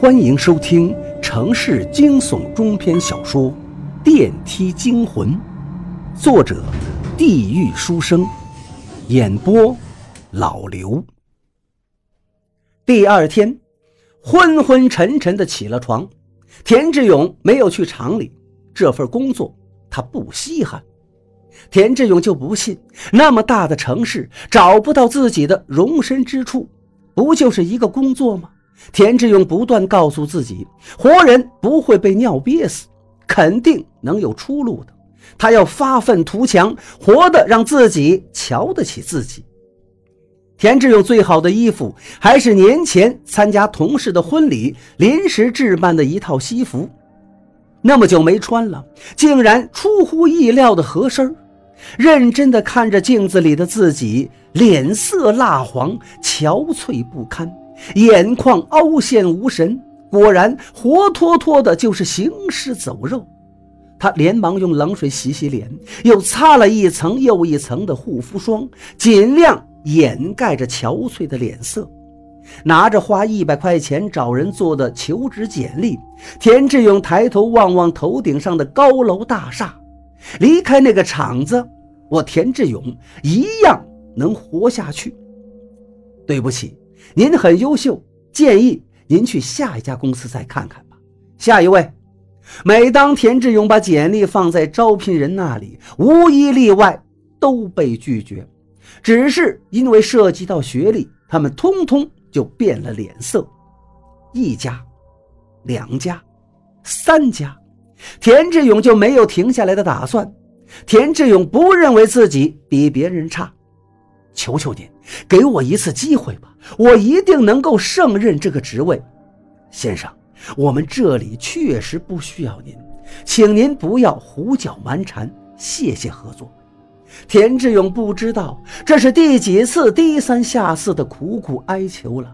欢迎收听城市惊悚中篇小说《电梯惊魂》，作者：地狱书生，演播：老刘。第二天，昏昏沉沉的起了床，田志勇没有去厂里，这份工作他不稀罕。田志勇就不信，那么大的城市找不到自己的容身之处，不就是一个工作吗？田志勇不断告诉自己，活人不会被尿憋死，肯定能有出路的。他要发愤图强，活的让自己瞧得起自己。田志勇最好的衣服还是年前参加同事的婚礼临时置办的一套西服，那么久没穿了，竟然出乎意料的合身。认真地看着镜子里的自己，脸色蜡黄，憔悴不堪。眼眶凹陷无神，果然活脱脱的就是行尸走肉。他连忙用冷水洗洗脸，又擦了一层又一层的护肤霜，尽量掩盖着憔悴的脸色。拿着花一百块钱找人做的求职简历，田志勇抬头望望头顶上的高楼大厦，离开那个厂子，我田志勇一样能活下去。对不起。您很优秀，建议您去下一家公司再看看吧。下一位，每当田志勇把简历放在招聘人那里，无一例外都被拒绝。只是因为涉及到学历，他们通通就变了脸色。一家、两家、三家，田志勇就没有停下来的打算。田志勇不认为自己比别人差。求求您，给我一次机会吧，我一定能够胜任这个职位。先生，我们这里确实不需要您，请您不要胡搅蛮缠，谢谢合作。田志勇不知道这是第几次低三下四的苦苦哀求了，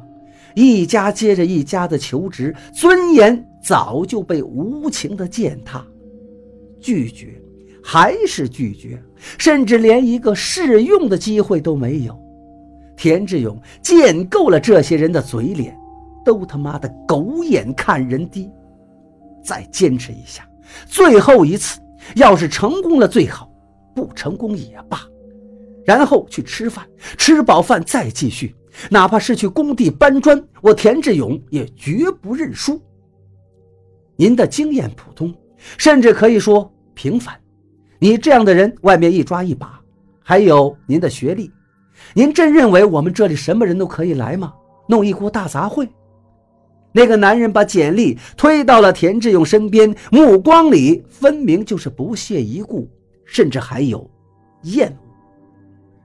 一家接着一家的求职，尊严早就被无情的践踏，拒绝。还是拒绝，甚至连一个试用的机会都没有。田志勇见够了这些人的嘴脸，都他妈的狗眼看人低。再坚持一下，最后一次，要是成功了最好，不成功也罢。然后去吃饭，吃饱饭再继续，哪怕是去工地搬砖，我田志勇也绝不认输。您的经验普通，甚至可以说平凡。你这样的人，外面一抓一把。还有您的学历，您真认为我们这里什么人都可以来吗？弄一锅大杂烩？那个男人把简历推到了田志勇身边，目光里分明就是不屑一顾，甚至还有厌恶。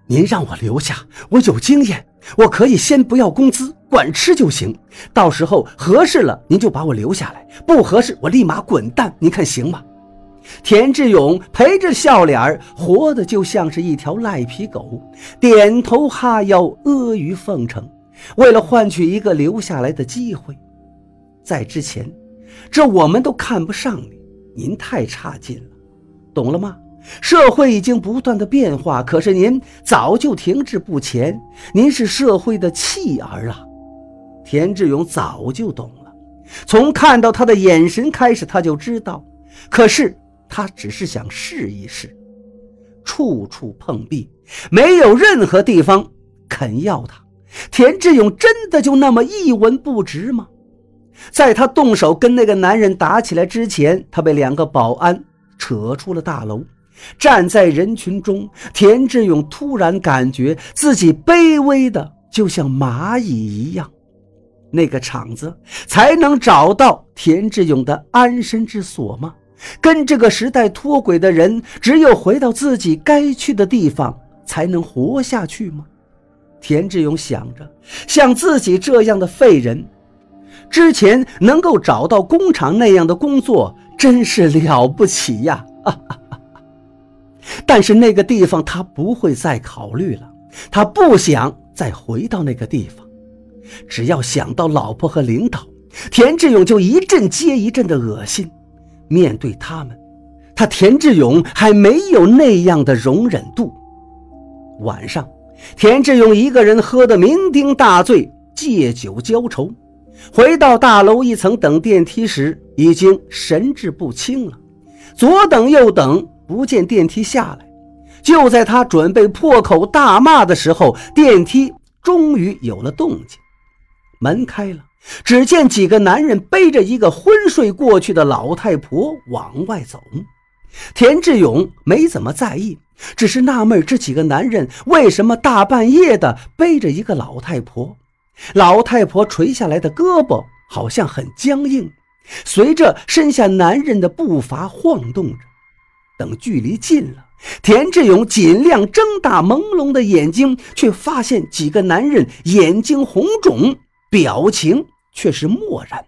您让我留下，我有经验，我可以先不要工资，管吃就行。到时候合适了，您就把我留下来；不合适，我立马滚蛋。您看行吗？田志勇陪着笑脸活得就像是一条赖皮狗，点头哈腰，阿谀奉承，为了换取一个留下来的机会。在之前，这我们都看不上你，您太差劲了，懂了吗？社会已经不断的变化，可是您早就停滞不前，您是社会的弃儿啊！田志勇早就懂了，从看到他的眼神开始，他就知道，可是。他只是想试一试，处处碰壁，没有任何地方肯要他。田志勇真的就那么一文不值吗？在他动手跟那个男人打起来之前，他被两个保安扯出了大楼。站在人群中，田志勇突然感觉自己卑微的就像蚂蚁一样。那个厂子才能找到田志勇的安身之所吗？跟这个时代脱轨的人，只有回到自己该去的地方，才能活下去吗？田志勇想着，像自己这样的废人，之前能够找到工厂那样的工作，真是了不起呀！但是那个地方他不会再考虑了，他不想再回到那个地方。只要想到老婆和领导，田志勇就一阵接一阵的恶心。面对他们，他田志勇还没有那样的容忍度。晚上，田志勇一个人喝得酩酊大醉，借酒浇愁。回到大楼一层等电梯时，已经神志不清了。左等右等，不见电梯下来。就在他准备破口大骂的时候，电梯终于有了动静，门开了，只见几个男人背着一个昏睡过去的老太婆往外走。田志勇没怎么在意，只是纳闷这几个男人为什么大半夜的背着一个老太婆。老太婆垂下来的胳膊好像很僵硬，随着身下男人的步伐晃动着。等距离近了。田志勇尽量睁大朦胧的眼睛，却发现几个男人眼睛红肿，表情却是漠然。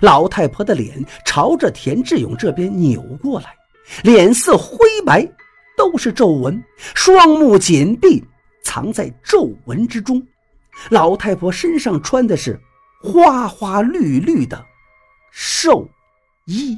老太婆的脸朝着田志勇这边扭过来，脸色灰白，都是皱纹，双目紧闭，藏在皱纹之中。老太婆身上穿的是花花绿绿的寿衣。